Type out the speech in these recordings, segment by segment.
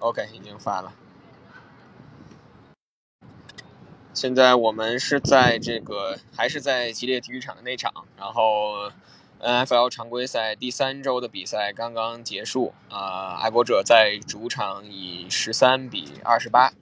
OK，已经发了。现在我们是在这个还是在吉列体育场的内场，然后 NFL 常规赛第三周的比赛刚刚结束啊，爱国者在主场以十三比二十八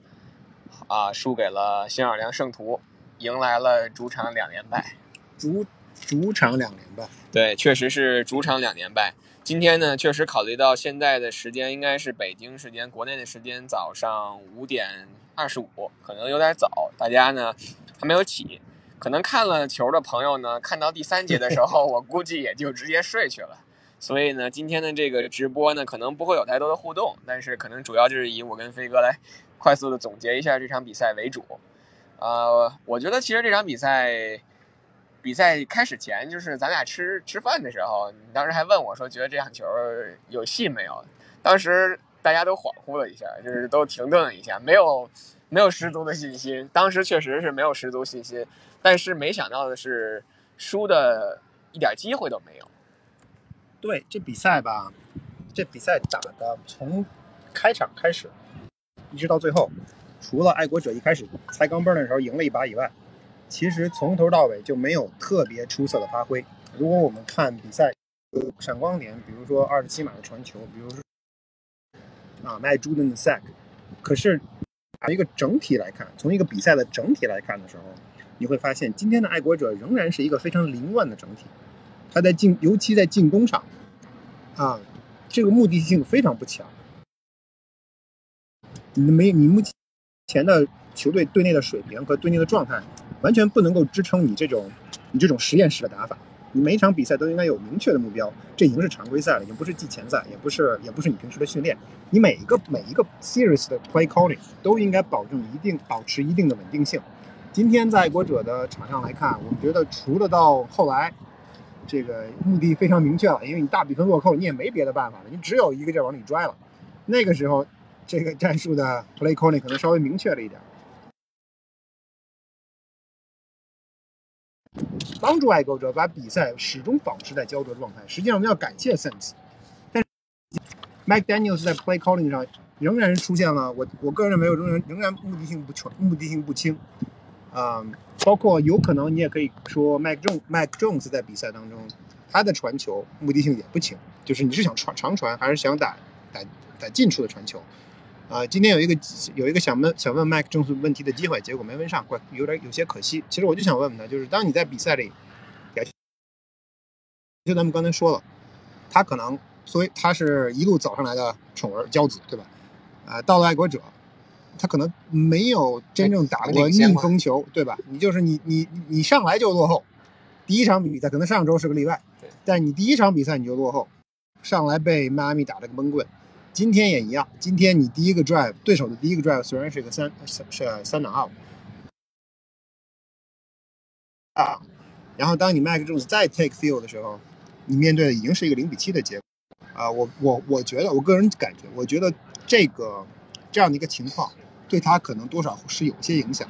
啊输给了新奥尔良圣徒，迎来了主场两连败。主主场两连败，对，确实是主场两连败。今天呢，确实考虑到现在的时间应该是北京时间、国内的时间早上五点二十五，可能有点早，大家呢还没有起。可能看了球的朋友呢，看到第三节的时候，我估计也就直接睡去了。所以呢，今天的这个直播呢，可能不会有太多的互动，但是可能主要就是以我跟飞哥来快速的总结一下这场比赛为主。呃，我觉得其实这场比赛。比赛开始前，就是咱俩吃吃饭的时候，你当时还问我说，觉得这场球有戏没有？当时大家都恍惚了一下，就是都停顿了一下，没有没有十足的信心。当时确实是没有十足信心，但是没想到的是，输的一点机会都没有。对，这比赛吧，这比赛打的从开场开始一直到最后，除了爱国者一开始踩钢镚的时候赢了一把以外。其实从头到尾就没有特别出色的发挥。如果我们看比赛闪光点，比如说二十七码的传球，比如说啊麦朱登的 sack，可是从一个整体来看，从一个比赛的整体来看的时候，你会发现今天的爱国者仍然是一个非常凌乱的整体。他在进，尤其在进攻上啊，这个目的性非常不强。你没你目前的球队队内的水平和队内的状态。完全不能够支撑你这种你这种实验室的打法。你每一场比赛都应该有明确的目标，这已经是常规赛了，已经不是季前赛，也不是也不是你平时的训练。你每一个每一个 series 的 play calling 都应该保证一定保持一定的稳定性。今天在爱国者的场上来看，我们觉得除了到后来这个目的非常明确了，因为你大比分落后，你也没别的办法了，你只有一个劲往里拽了。那个时候，这个战术的 play calling 可能稍微明确了一点。帮助爱国者把比赛始终保持在焦灼状态。实际上，我们要感谢 Sense，但 Mike Daniels 在 Play Calling 上仍然出现了我我个人认为仍然仍然目的性不纯，目的性不清。啊，包括有可能你也可以说 Mike Jones Mike Jones 在比赛当中他的传球目的性也不清，就是你是想传长传还是想打打打近处的传球。啊，今天有一个有一个想问想问麦克正式问题的机会，结果没问上，怪有点有些可惜。其实我就想问问他，就是当你在比赛里，就咱们刚才说了，他可能所以他是一路走上来的宠儿骄子，对吧？啊，到了爱国者，他可能没有真正打过逆风球，对吧？你就是你你你上来就落后，第一场比赛可能上周是个例外，但你第一场比赛你就落后，上来被迈阿密打了个闷棍。今天也一样。今天你第一个 drive，对手的第一个 drive 虽然是个三是三档 out 啊，然后当你 Mac Jones 再 take field 的时候，你面对的已经是一个零比七的结果啊。我我我觉得，我个人感觉，我觉得这个这样的一个情况对他可能多少是有些影响。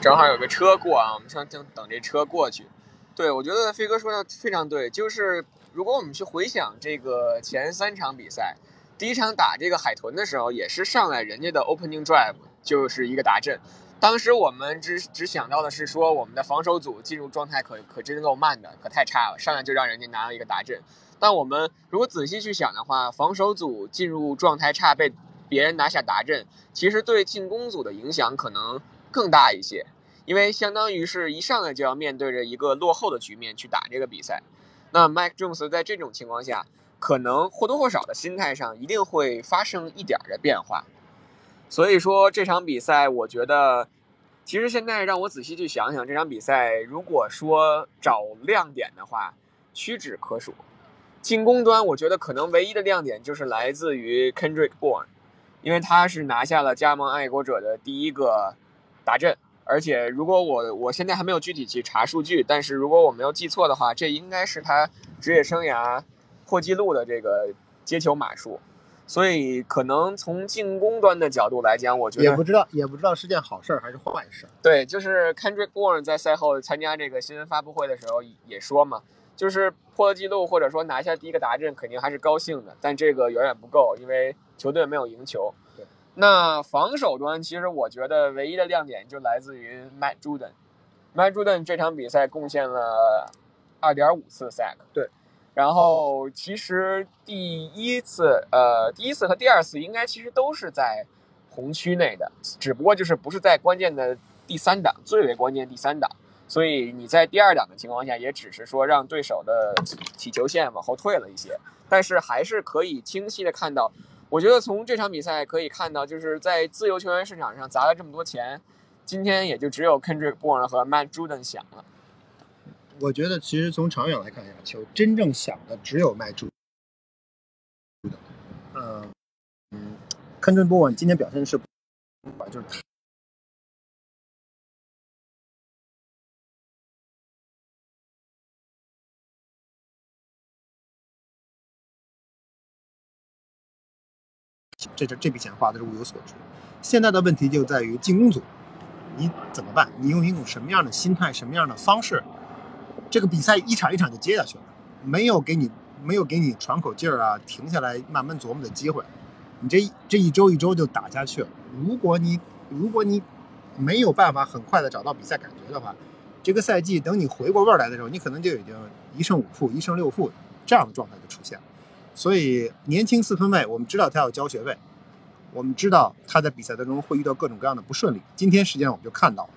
正好有个车过啊，我们先等等这车过去。对，我觉得飞哥说的非常对，就是。如果我们去回想这个前三场比赛，第一场打这个海豚的时候，也是上来人家的 opening drive 就是一个达阵。当时我们只只想到的是说，我们的防守组进入状态可可真够慢的，可太差了，上来就让人家拿了一个达阵。但我们如果仔细去想的话，防守组进入状态差，被别人拿下达阵，其实对进攻组的影响可能更大一些，因为相当于是一上来就要面对着一个落后的局面去打这个比赛。那 Mike Jones 在这种情况下，可能或多或少的心态上一定会发生一点的变化。所以说这场比赛，我觉得，其实现在让我仔细去想想，这场比赛如果说找亮点的话，屈指可数。进攻端，我觉得可能唯一的亮点就是来自于 Kendrick Bourne，因为他是拿下了加盟爱国者的第一个达阵。而且，如果我我现在还没有具体去查数据，但是如果我没有记错的话，这应该是他职业生涯破纪录的这个接球码数。所以，可能从进攻端的角度来讲，我觉得也不知道也不知道是件好事还是坏事。对，就是 Kendrick Bourne 在赛后参加这个新闻发布会的时候也说嘛，就是破了记录或者说拿下第一个达阵，肯定还是高兴的，但这个远远不够，因为球队没有赢球。对。那防守端，其实我觉得唯一的亮点就来自于 Matt Juden。Matt Juden 这场比赛贡献了二点五次 sack。对。然后其实第一次，呃，第一次和第二次应该其实都是在红区内的，只不过就是不是在关键的第三档，最为关键第三档。所以你在第二档的情况下，也只是说让对手的起球线往后退了一些，但是还是可以清晰的看到。我觉得从这场比赛可以看到，就是在自由球员市场上砸了这么多钱，今天也就只有 Kendrick Bourne 和 Matt Juden 想了。我觉得其实从长远来看，亚球真正想的只有 Matt JU。嗯嗯，肯顿波文今天表现是，就是这这这笔钱花的是物有所值。现在的问题就在于进攻组，你怎么办？你用一种什么样的心态、什么样的方式？这个比赛一场一场就接下去了，没有给你没有给你喘口气儿啊，停下来慢慢琢磨的机会。你这这一周一周就打下去了。如果你如果你没有办法很快的找到比赛感觉的话，这个赛季等你回过味儿来的时候，你可能就已经一胜五负、一胜六负这样的状态就出现了。所以年轻四分卫，我们知道他要交学费，我们知道他在比赛当中会遇到各种各样的不顺利。今天实际上我们就看到了，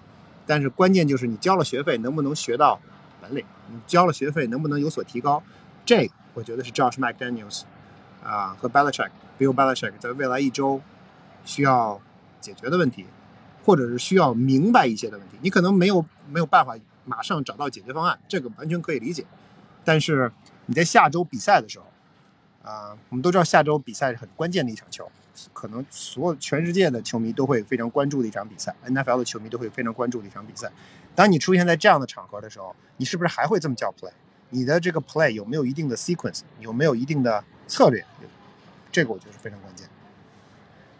但是关键就是你交了学费能不能学到本领，你交了学费能不能有所提高，这我觉得是 Josh McDaniels 啊和 Belichick Bill Belichick 在未来一周需要解决的问题，或者是需要明白一些的问题。你可能没有没有办法马上找到解决方案，这个完全可以理解。但是你在下周比赛的时候。啊，我们都知道下周比赛是很关键的一场球，可能所有全世界的球迷都会非常关注的一场比赛，NFL 的球迷都会非常关注的一场比赛。当你出现在这样的场合的时候，你是不是还会这么叫 play？你的这个 play 有没有一定的 sequence？有没有一定的策略？这个我觉得是非常关键。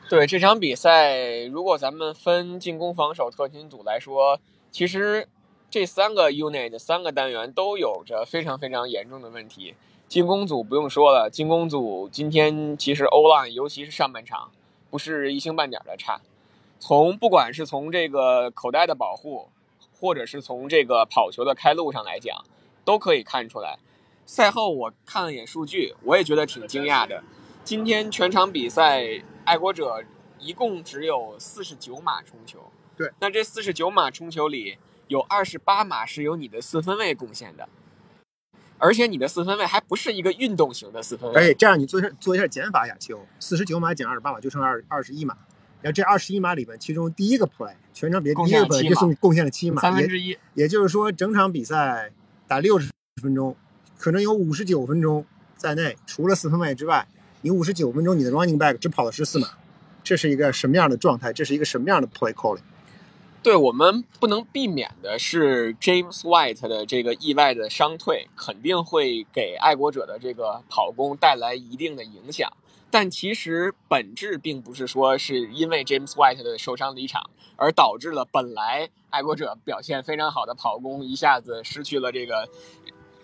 对这场比赛，如果咱们分进攻、防守特勤组来说，其实这三个 unit 三个单元都有着非常非常严重的问题。进攻组不用说了，进攻组今天其实欧 line，尤其是上半场，不是一星半点的差。从不管是从这个口袋的保护，或者是从这个跑球的开路上来讲，都可以看出来。赛后我看了眼数据，我也觉得挺惊讶的。今天全场比赛，爱国者一共只有四十九码冲球。对，那这四十九码冲球里有二十八码是由你的四分卫贡献的。而且你的四分位还不是一个运动型的四分位，而且这样你做一下做一下减法，亚秋。四十九码减二十八码就剩二二十一码，然后这二十一码里面，其中第一个 play 全场比赛第一个 play 就送贡献了七码，三分之一，也就是说整场比赛打六十分钟，可能有五十九分钟在内，除了四分位之外，你五十九分钟你的 running back 只跑了十四码，这是一个什么样的状态？这是一个什么样的 play calling？对我们不能避免的是，James White 的这个意外的伤退，肯定会给爱国者的这个跑攻带来一定的影响。但其实本质并不是说是因为 James White 的受伤离场，而导致了本来爱国者表现非常好的跑攻一下子失去了这个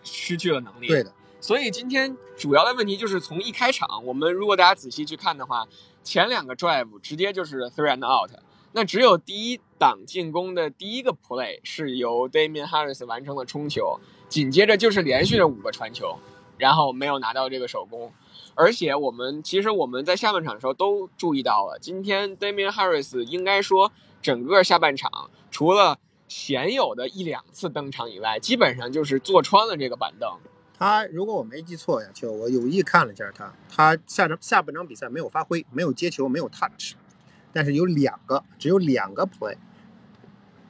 失去了能力。对的。所以今天主要的问题就是从一开场，我们如果大家仔细去看的话，前两个 drive 直接就是 three and out。那只有第一档进攻的第一个 play 是由 Damian Harris 完成了冲球，紧接着就是连续的五个传球，然后没有拿到这个首攻。而且我们其实我们在下半场的时候都注意到了，今天 Damian Harris 应该说整个下半场除了鲜有的一两次登场以外，基本上就是坐穿了这个板凳。他如果我没记错呀，就我有意看了一下他，他下场下半场比赛没有发挥，没有接球，没有 touch。但是有两个，只有两个 play，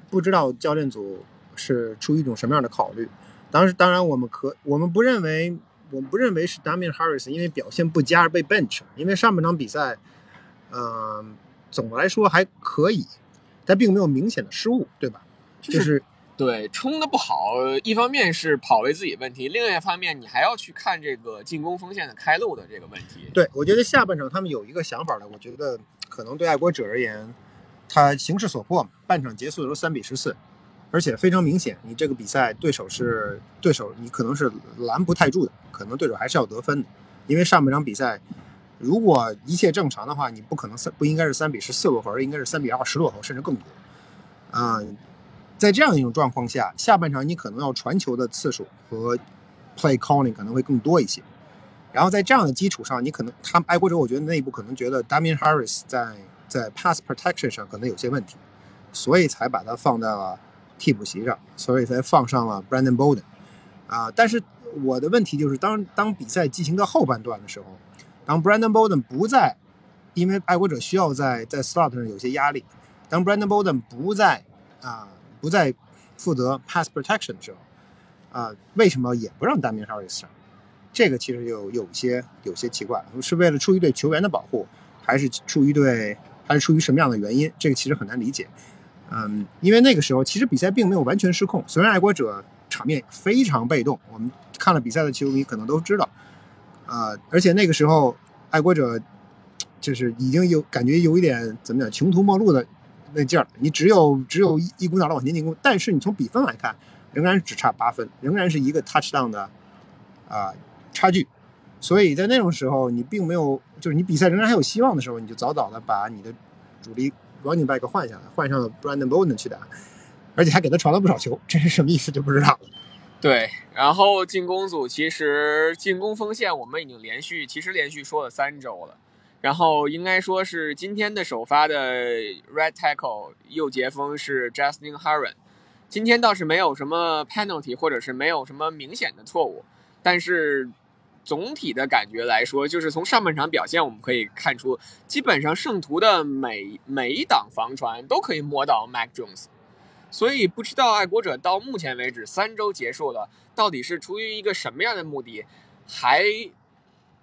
不知道教练组是出于一种什么样的考虑。当时，当然我们可我们不认为，我们不认为是 Damian Harris 因为表现不佳而被 bench，因为上半场比赛，嗯，总的来说还可以，但并没有明显的失误，对吧？就是对冲的不好，一方面是跑位自己问题，另外一方面你还要去看这个进攻锋线的开路的这个问题。对，我觉得下半场他们有一个想法的，我觉得。可能对爱国者而言，他形势所迫嘛，半场结束的时候三比十四，而且非常明显，你这个比赛对手是对手，你可能是拦不太住的，可能对手还是要得分的，因为上半场比赛如果一切正常的话，你不可能三不应该是三比十四落后，而应该是三比二十落后，甚至更多。啊、在这样一种状况下，下半场你可能要传球的次数和 play calling 可能会更多一些。然后在这样的基础上，你可能他们爱国者，我觉得内部可能觉得 Damian Harris 在在 pass protection 上可能有些问题，所以才把他放在了替补席上，所以才放上了 Brandon Bolden。啊，但是我的问题就是当当比赛进行到后半段的时候，当 Brandon Bolden 不在，因为爱国者需要在在 slot 上有些压力，当 Brandon Bolden 不在啊不在负责 pass protection 的时候，啊为什么也不让 Damian Harris 上？这个其实有有些有些奇怪，是为了出于对球员的保护，还是出于对还是出于什么样的原因？这个其实很难理解。嗯，因为那个时候其实比赛并没有完全失控，虽然爱国者场面非常被动，我们看了比赛的球迷可能都知道，啊、而且那个时候爱国者就是已经有感觉有一点怎么讲穷途末路的那劲儿，你只有只有一一股脑的往前进攻，但是你从比分来看，仍然只差八分，仍然是一个 touchdown 的啊、差距，所以在那种时候，你并没有就是你比赛仍然还有希望的时候，你就早早的把你的主力 running back 换下来，换上了 Brandon Bowden 去打，而且还给他传了不少球，这是什么意思就不知道了。对，然后进攻组其实进攻锋线我们已经连续，其实连续说了三周了。然后应该说是今天的首发的 right tackle 右截锋是 Justin Harron，今天倒是没有什么 penalty 或者是没有什么明显的错误，但是总体的感觉来说，就是从上半场表现我们可以看出，基本上圣徒的每每一档防传都可以摸到 Mac Jones。所以不知道爱国者到目前为止三周结束了，到底是出于一个什么样的目的，还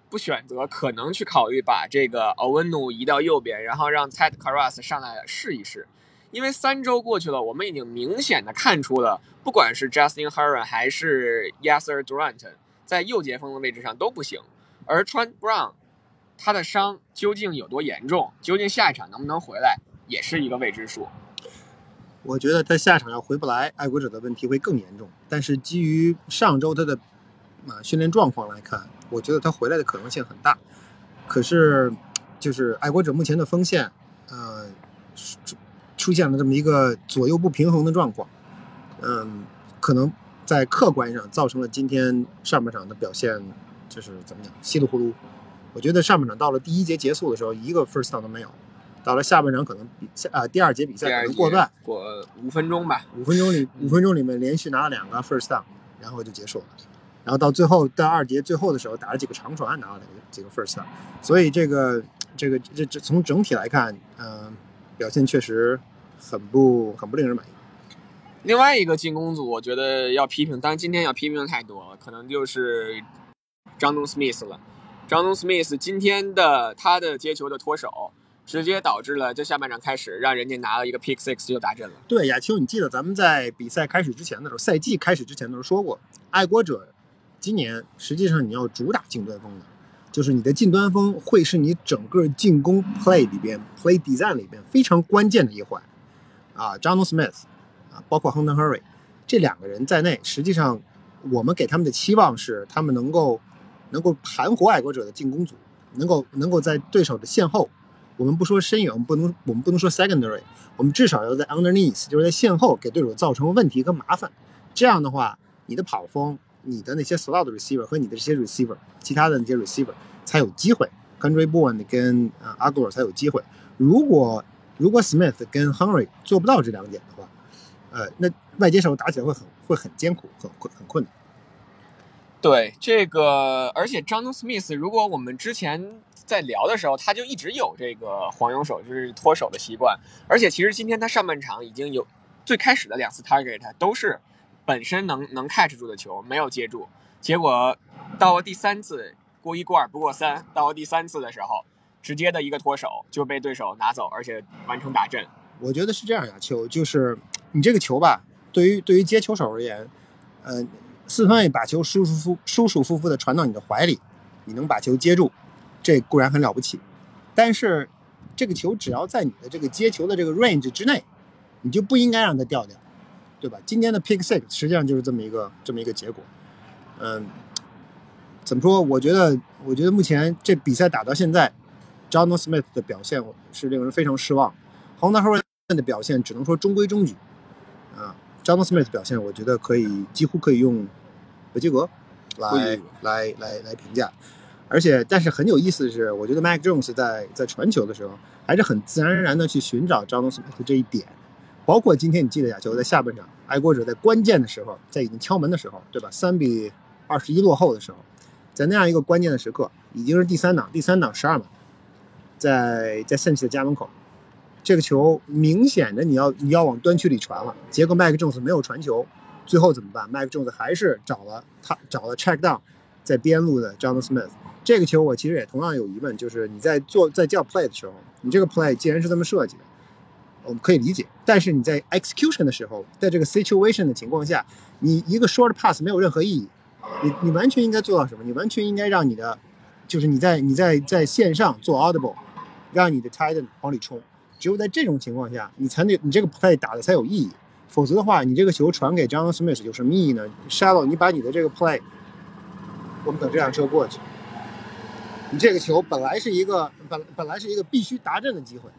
不选择可能去考虑把这个 o w e n u 移到右边，然后让 Ted Karras 上来试一试。因为三周过去了，我们已经明显的看出了，不管是 Justin Herron 还是 Yasser Durant，在右截锋的位置上都不行。而 Trent Brown，他的伤究竟有多严重，究竟下一场能不能回来，也是一个未知数。我觉得他下场要回不来，爱国者的问题会更严重。但是基于上周他的啊训练状况来看，我觉得他回来的可能性很大。可是，就是爱国者目前的锋线，呃，出出现了这么一个左右不平衡的状况，嗯，可能在客观上造成了今天上半场的表现，就是怎么讲稀里糊涂。我觉得上半场到了第一节结束的时候，一个 first down 都没有。到了下半场，可能比下啊第二节比赛可能过半，过五分钟吧。五分钟里五分钟里面连续拿了两个 first down，然后就结束了。然后到最后在二节最后的时候打了几个长传，拿了两个几个 first down。所以这个这个这这从整体来看，嗯、表现确实很不很不令人满意。另外一个进攻组，我觉得要批评，当然今天要批评的太多了，可能就是张东 Smith 了。张东 Smith 今天的他的接球的脱手，直接导致了这下半场开始让人家拿了一个 pick six 就打阵了。对，亚秋，你记得咱们在比赛开始之前的时候，赛季开始之前的时候说过，爱国者今年实际上你要主打近端锋的，就是你的近端锋会是你整个进攻 play 里边 play design 里边非常关键的一环。啊 j o h n Smith 啊，包括 Hunter Hurry 这两个人在内，实际上我们给他们的期望是他们能够能够盘活爱国者的进攻组，能够能够在对手的线后。我们不说深远，我们不能我们不能说 secondary，我们至少要在 underneath，就是在线后给对手造成问题跟麻烦。这样的话，你的跑锋、你的那些 slot receiver 和你的这些 receiver，其他的那些 receiver 才有机会。Kendrick Bourne 跟啊 a g u i l 才有机会。如果如果 Smith 跟 Henry 做不到这两点的话，呃，那外接手打起来会很会很艰苦，很困很困难。对这个，而且张东 Smith，如果我们之前在聊的时候，他就一直有这个黄油手，就是脱手的习惯。而且其实今天他上半场已经有最开始的两次 target 都是本身能能 catch 住的球，没有接住。结果到了第三次过一过二不过三，到了第三次的时候，直接的一个脱手就被对手拿走，而且完成打阵。我觉得是这样呀，球就是你这个球吧，对于对于接球手而言，呃，四分卫把球舒舒服舒舒服服的传到你的怀里，你能把球接住，这固然很了不起，但是这个球只要在你的这个接球的这个 range 之内，你就不应该让它掉掉。对吧？今天的 pick six 实际上就是这么一个这么一个结果。嗯，怎么说？我觉得，我觉得目前这比赛打到现在 j o h n Smith 的表现是令人非常失望。Honda 的表现只能说中规中矩。啊 j o h n Smith 表现，我觉得可以几乎可以用不及格来来来来评价。而且，但是很有意思的是，我觉得 Mac Jones 在在传球的时候，还是很自然而然的去寻找 j o h n Smith 这一点。包括今天你记得亚球在下半场，爱国者在关键的时候，在已经敲门的时候，对吧？三比二十一落后的时候，在那样一个关键的时刻，已经是第三档，第三档十二码，在在圣奇的家门口，这个球明显的你要你要往端区里传了，结果麦克琼斯没有传球，最后怎么办？麦克琼斯还是找了他找了 check down，在边路的 John Smith，这个球我其实也同样有疑问，就是你在做在叫 play 的时候，你这个 play 既然是这么设计的。我们可以理解，但是你在 execution 的时候，在这个 situation 的情况下，你一个 short pass 没有任何意义。你你完全应该做到什么？你完全应该让你的，就是你在你在在线上做 audible，让你的 titan 往里冲。只有在这种情况下，你才能你这个 play 打的才有意义。否则的话，你这个球传给 John Smith 有什么意义呢？Shallow，你把你的这个 play，我们等这辆车过去。你这个球本来是一个本本来是一个必须达阵的机会。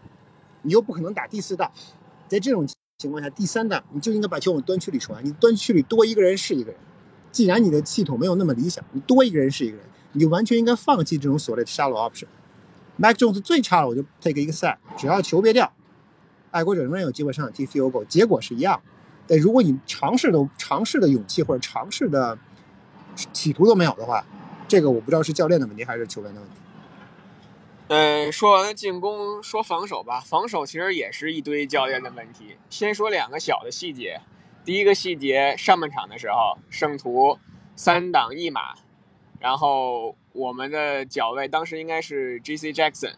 你又不可能打第四档，在这种情况下，第三档你就应该把球往端区里传。你端区里多一个人是一个人。既然你的系统没有那么理想，你多一个人是一个人，你就完全应该放弃这种所谓的杀戮 option。Mac Jones 最差了，我就 take 一个 set，只要球别掉，爱国者仍然有机会上场踢 field goal，结果是一样。但如果你尝试的尝试的勇气或者尝试的企图都没有的话，这个我不知道是教练的问题还是球员的问题。嗯，说完了进攻，说防守吧。防守其实也是一堆教练的问题。先说两个小的细节。第一个细节，上半场的时候，圣徒三档一码，然后我们的脚位当时应该是 J.C. Jackson，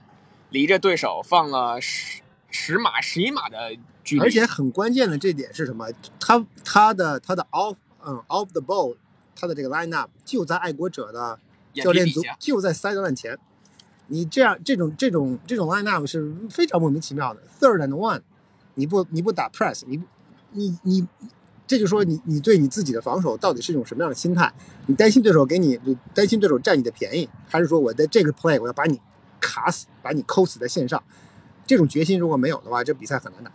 离着对手放了十十码、十一码的距离。而且很关键的这点是什么？他他的他的 off 嗯 off the ball，他的这个 line up 就在爱国者的教练组，就在三个万前。你这样这种这种这种 line up 是非常莫名其妙的。Third and one，你不你不打 press，你你你，这就说你你对你自己的防守到底是一种什么样的心态？你担心对手给你，担心对手占你的便宜，还是说我在这个 play 我要把你卡死，把你抠死在线上？这种决心如果没有的话，这比赛很难打。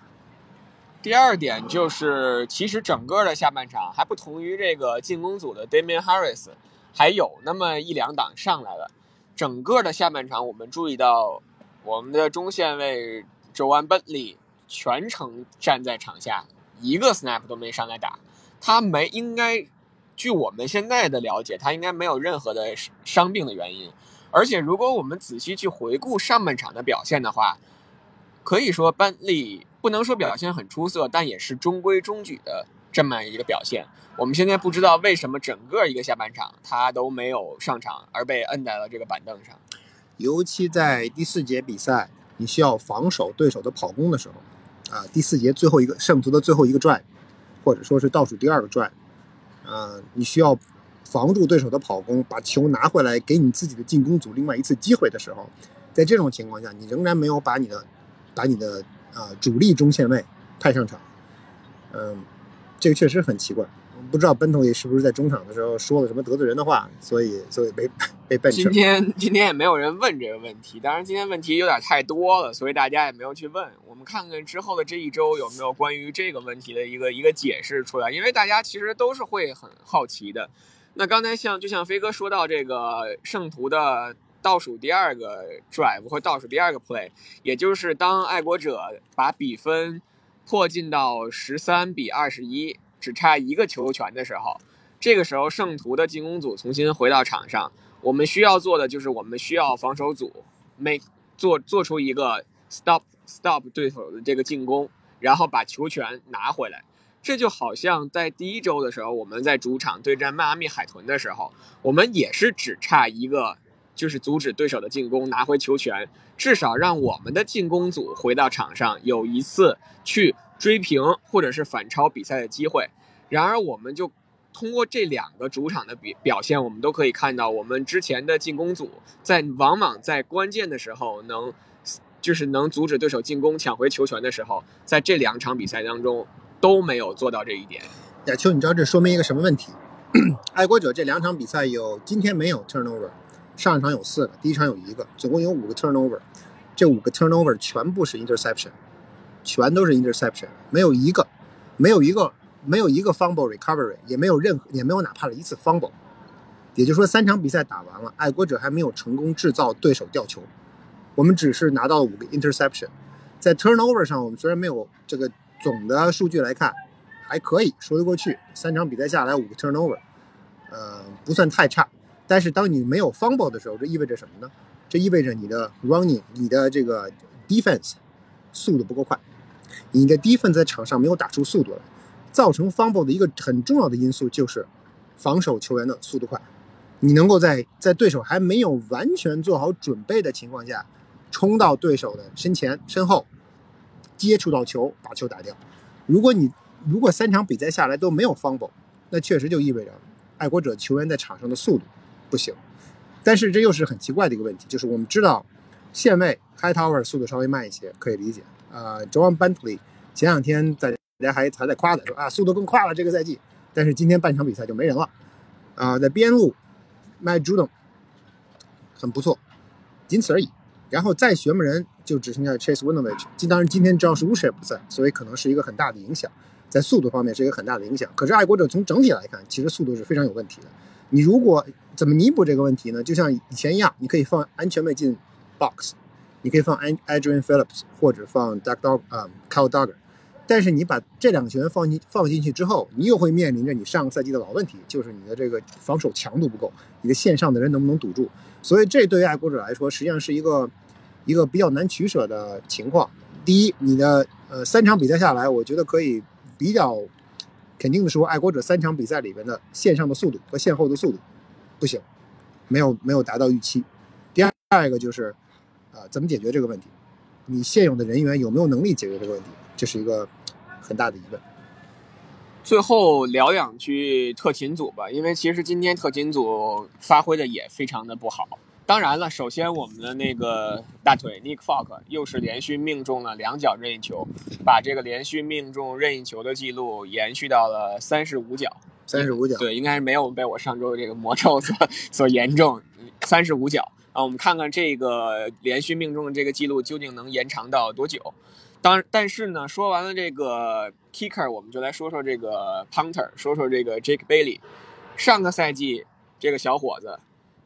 第二点就是，其实整个的下半场还不同于这个进攻组的 Damian Harris，还有那么一两档上来了。整个的下半场，我们注意到我们的中线位周安本利全程站在场下，一个 snap 都没上来打。他没应该，据我们现在的了解，他应该没有任何的伤病的原因。而且，如果我们仔细去回顾上半场的表现的话，可以说班利不能说表现很出色，但也是中规中矩的这么一个表现。我们现在不知道为什么整个一个下半场他都没有上场，而被摁在了这个板凳上。尤其在第四节比赛，你需要防守对手的跑攻的时候，啊，第四节最后一个圣徒的最后一个转，或者说是倒数第二个转，啊，你需要防住对手的跑攻，把球拿回来给你自己的进攻组另外一次机会的时候，在这种情况下，你仍然没有把你的把你的啊主力中线位派上场，嗯，这个确实很奇怪。不知道奔头里是不是在中场的时候说了什么得罪人的话，所以所以被被笨今天今天也没有人问这个问题，当然今天问题有点太多了，所以大家也没有去问。我们看看之后的这一周有没有关于这个问题的一个一个解释出来，因为大家其实都是会很好奇的。那刚才像就像飞哥说到这个圣徒的倒数第二个 drive 或倒数第二个 play，也就是当爱国者把比分迫近到十三比二十一。只差一个球权的时候，这个时候圣徒的进攻组重新回到场上。我们需要做的就是，我们需要防守组 make 做做出一个 stop stop 对手的这个进攻，然后把球权拿回来。这就好像在第一周的时候，我们在主场对战迈阿密海豚的时候，我们也是只差一个，就是阻止对手的进攻，拿回球权，至少让我们的进攻组回到场上有一次去追平或者是反超比赛的机会。然而，我们就通过这两个主场的比表现，我们都可以看到，我们之前的进攻组在往往在关键的时候能，就是能阻止对手进攻、抢回球权的时候，在这两场比赛当中都没有做到这一点。亚秋，你知道这说明一个什么问题？爱国者这两场比赛有今天没有 turnover，上一场有四个，第一场有一个，总共有五个 turnover，这五个 turnover 全部是 interception，全都是 interception，没有一个，没有一个，没有一个 fumble recovery，也没有任何，也没有哪怕是一次 fumble。也就是说，三场比赛打完了，爱国者还没有成功制造对手掉球，我们只是拿到了五个 interception。在 turnover 上，我们虽然没有这个总的数据来看。还可以说得过去，三场比赛下来五个 turnover，呃，不算太差。但是当你没有 fumble 的时候，这意味着什么呢？这意味着你的 running，你的这个 defense 速度不够快，你的 defense 在场上没有打出速度来。造成 fumble 的一个很重要的因素就是防守球员的速度快。你能够在在对手还没有完全做好准备的情况下，冲到对手的身前身后，接触到球，把球打掉。如果你如果三场比赛下来都没有 fumble，那确实就意味着爱国者球员在场上的速度不行。但是这又是很奇怪的一个问题，就是我们知道线位 Hightower 速度稍微慢一些，可以理解。呃，John Bentley 前两天在大家还还在夸他，说啊速度更快了这个赛季。但是今天半场比赛就没人了。啊，在边路 m y j u d o n 很不错，仅此而已。然后再学么人就只剩下 Chase Winovich。当然今天主要是 w u s h 不在，所以可能是一个很大的影响。在速度方面是一个很大的影响，可是爱国者从整体来看，其实速度是非常有问题的。你如果怎么弥补这个问题呢？就像以前一样，你可以放安全位进 box，你可以放 Adrian Phillips 或者放 Doug Dog 啊 Kyle Duggar，但是你把这两个球员放进放进去之后，你又会面临着你上个赛季的老问题，就是你的这个防守强度不够，你的线上的人能不能堵住？所以这对于爱国者来说，实际上是一个一个比较难取舍的情况。第一，你的呃三场比赛下来，我觉得可以。比较肯定的说，爱国者三场比赛里边的线上的速度和线后的速度不行，没有没有达到预期。第二一个就是，啊，怎么解决这个问题？你现有的人员有没有能力解决这个问题？这是一个很大的疑问。最后聊两句特勤组吧，因为其实今天特勤组发挥的也非常的不好。当然了，首先我们的那个大腿 Nick Falk 又是连续命中了两脚任意球，把这个连续命中任意球的记录延续到了三十五脚。三十五脚，对，应该是没有被我上周的这个魔咒所所严重。三十五脚啊，我们看看这个连续命中的这个记录究竟能延长到多久？当但是呢，说完了这个 Kicker，我们就来说说这个 Punter，说说这个 Jake Bailey。上个赛季这个小伙子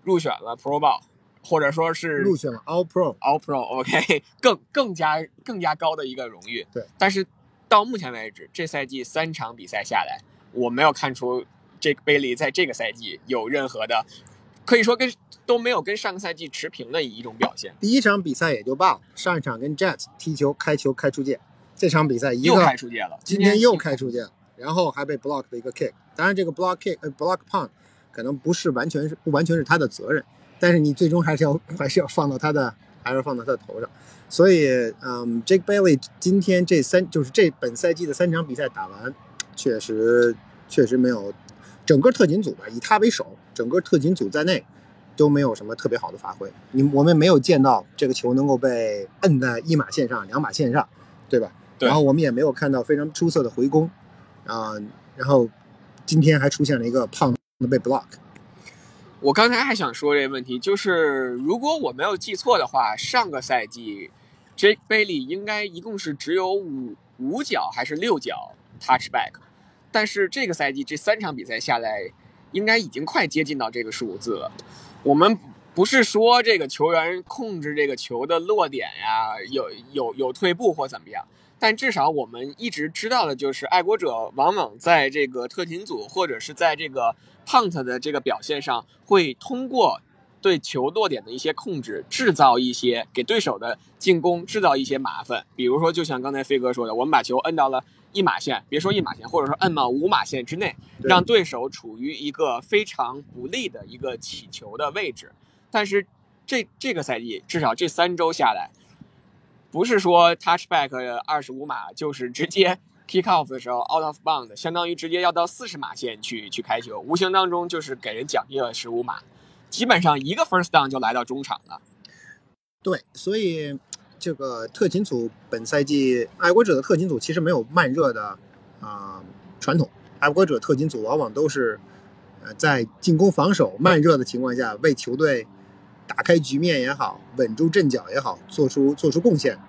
入选了 Pro Bowl。或者说是入选了 All Pro，All Pro，OK，更更加更加高的一个荣誉。对，但是到目前为止，这赛季三场比赛下来，我没有看出这个贝利在这个赛季有任何的，可以说跟都没有跟上个赛季持平的一种表现。第一场比赛也就罢了，上一场跟 Jets 踢球开球开出界，这场比赛一又开出界了，今天又开出界了，然后还被 block 的一个 kick，当然这个 block kick 呃 block punt 可能不是完全是不完全是他的责任。但是你最终还是要 还是要放到他的，还是放到他的头上，所以，嗯，Jake Bailey 今天这三就是这本赛季的三场比赛打完，确实确实没有，整个特勤组吧，以他为首，整个特勤组在内都没有什么特别好的发挥。你我们没有见到这个球能够被摁在一码线上、两码线上，对吧？对。然后我们也没有看到非常出色的回攻，啊，然后今天还出现了一个胖的被 block。我刚才还想说这个问题，就是如果我没有记错的话，上个赛季，Jake Bailey 应该一共是只有五五脚还是六脚 touchback，但是这个赛季这三场比赛下来，应该已经快接近到这个数字了。我们不是说这个球员控制这个球的落点呀，有有有退步或怎么样。但至少我们一直知道的就是，爱国者往往在这个特勤组或者是在这个 punt 的这个表现上，会通过对球落点的一些控制，制造一些给对手的进攻制造一些麻烦。比如说，就像刚才飞哥说的，我们把球摁到了一码线，别说一码线，或者说摁到五码线之内，让对手处于一个非常不利的一个起球的位置。但是这这个赛季，至少这三周下来。不是说 touchback 二十五码，就是直接 kick off 的时候 out of bound，相当于直接要到四十码线去去开球，无形当中就是给人奖励了十五码，基本上一个 first down 就来到中场了。对，所以这个特勤组本赛季爱国者的特勤组其实没有慢热的啊、传统，爱国者特勤组往往都是呃在进攻防守慢热的情况下，为球队打开局面也好，稳住阵脚也好，做出做出贡献。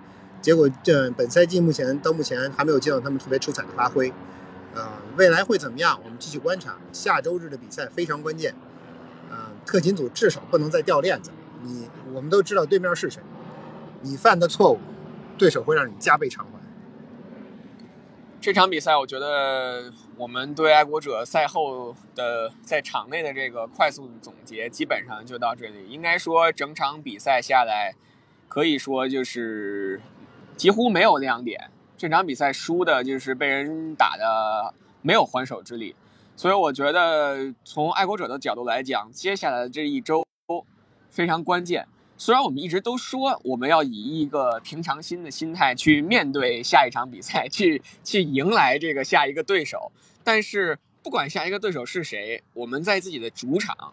结果这本赛季目前到目前还没有见到他们特别出彩的发挥。呃，未来会怎么样？我们继续观察。下周日的比赛非常关键。呃，特勤组至少不能再掉链子。你我们都知道对面是谁，你犯的错误，对手会让你加倍偿还。这场比赛，我觉得我们对爱国者赛后的在场内的这个快速总结，基本上就到这里。应该说，整场比赛下来，可以说就是几乎没有亮点。这场比赛输的就是被人打的没有还手之力，所以我觉得从爱国者的角度来讲，接下来的这一周非常关键。虽然我们一直都说我们要以一个平常心的心态去面对下一场比赛，去去迎来这个下一个对手，但是不管下一个对手是谁，我们在自己的主场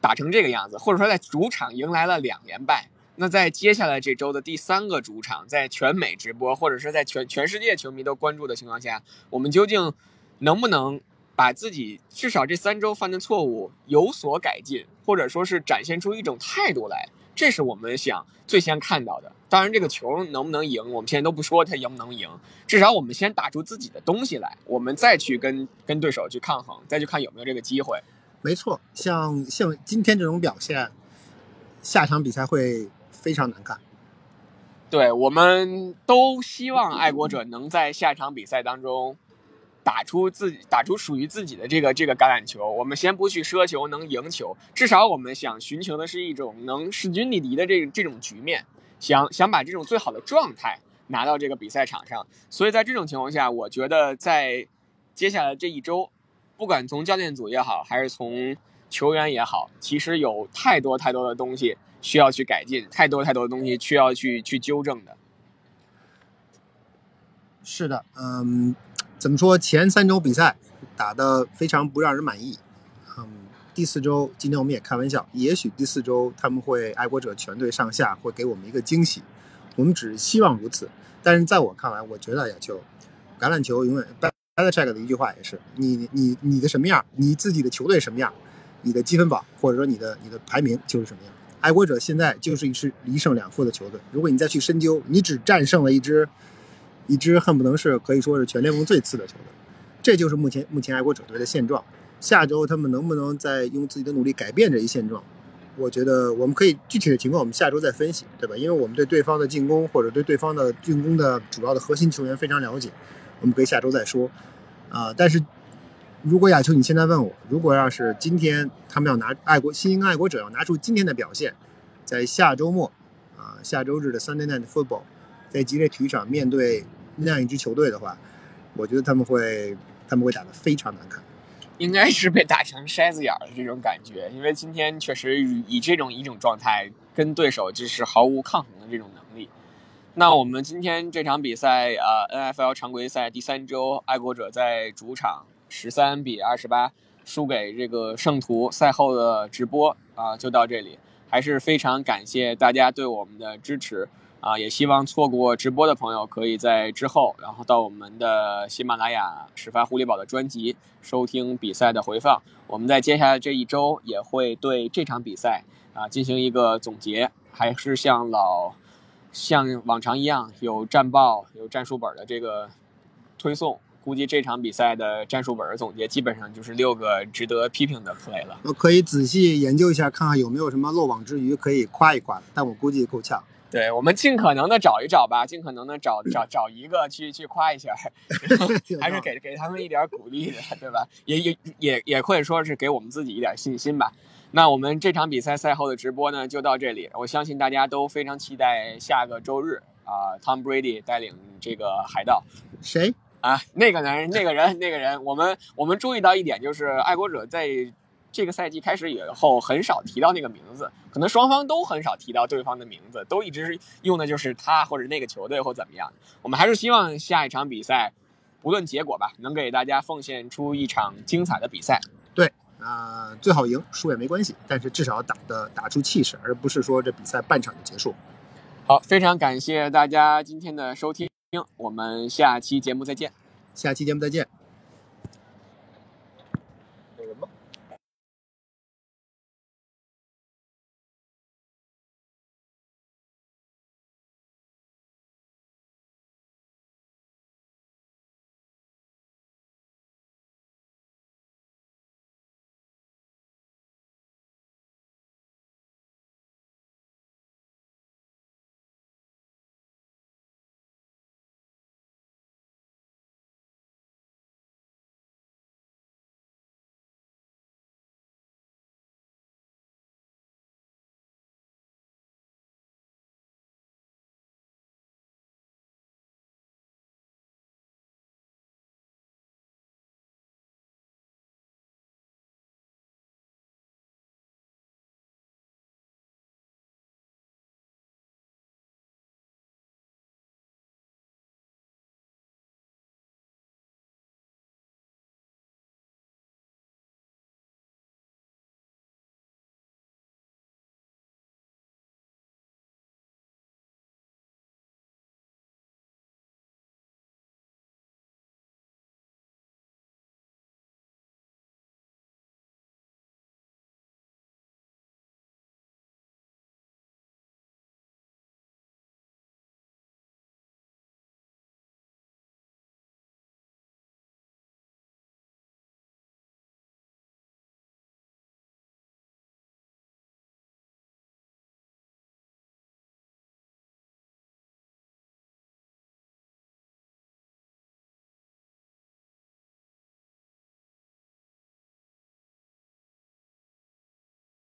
打成这个样子，或者说在主场迎来了两连败，那在接下来这周的第三个主场，在全美直播或者是在全全世界球迷都关注的情况下，我们究竟能不能把自己至少这三周犯的错误有所改进，或者说是展现出一种态度来？这是我们想最先看到的。当然，这个球能不能赢，我们现在都不说它赢不能赢，至少我们先打出自己的东西来，我们再去跟跟对手去抗衡，再去看有没有这个机会。没错，像像今天这种表现，下场比赛会非常难看。对，我们都希望爱国者能在下场比赛当中打出自己打出属于自己的这个这个橄榄球。我们先不去奢求能赢球，至少我们想寻求的是一种能势均力敌的这这种局面，想想把这种最好的状态拿到这个比赛场上。所以在这种情况下，我觉得在接下来这一周，不管从教练组也好，还是从球员也好，其实有太多太多的东西需要去改进，太多太多的东西需要去去纠正的。是的，嗯，怎么说？前三周比赛打得非常不让人满意。嗯，第四周，今天我们也开玩笑，也许第四周他们会爱国者全队上下会给我们一个惊喜，我们只希望如此。但是在我看来，我觉得亚球橄榄球永远 Belichick 的一句话也是：你你你的什么样，你自己的球队什么样，你的积分榜或者说你的你的排名就是什么样。爱国者现在就是一支一胜两负的球队，如果你再去深究，你只战胜了一支。一支恨不能是可以说是全联盟最次的球队，这就是目前目前爱国者队的现状。下周他们能不能再用自己的努力改变这一现状？我觉得我们可以具体的情况我们下周再分析，对吧？因为我们对对方的进攻或者对对方的进攻的主要的核心球员非常了解，我们可以下周再说。啊、但是如果亚秋你现在问我，如果要是今天他们要拿爱国新英爱国者要拿出今天的表现，在下周末啊、下周日的 Sunday Night Football，在吉列体育场面对那样一支球队的话，我觉得他们会他们会打得非常难看。应该是被打成筛子眼儿的这种感觉，因为今天确实以这种一种状态跟对手就是毫无抗衡的这种能力。那我们今天这场比赛、呃、，NFL 常规赛第三周，爱国者在主场十三比二十八输给这个圣徒，赛后的直播啊、就到这里，还是非常感谢大家对我们的支持。啊，也希望错过直播的朋友可以在之后，然后到我们的喜马拉雅始发狐狸堡的专辑收听比赛的回放。我们在接下来这一周也会对这场比赛啊进行一个总结，还是像老像往常一样有战报、有战术本的这个推送。估计这场比赛的战术本的总结基本上就是六个值得批评的 play 了。我可以仔细研究一下，看看有没有什么漏网之鱼可以夸一夸，但我估计够呛。对我们尽可能的找一找吧，尽可能的找找找一个去去夸一下，还是给给他们一点鼓励的，对吧？也也也也可以说是给我们自己一点信心吧。那我们这场比赛赛后的直播呢，就到这里。我相信大家都非常期待下个周日啊、t o m Brady 带领这个海盗谁？啊，那个男人，那个人，那个人，我们我们注意到一点，就是爱国者在这个赛季开始以后很少提到那个名字，可能双方都很少提到对方的名字，都一直用的就是他或者那个球队或怎么样。我们还是希望下一场比赛，不论结果吧，能给大家奉献出一场精彩的比赛。对啊、最好赢，输也没关系，但是至少打的打出气势，而不是说这比赛半场就结束。好，非常感谢大家今天的收听，我们下期节目再见。下期节目再见。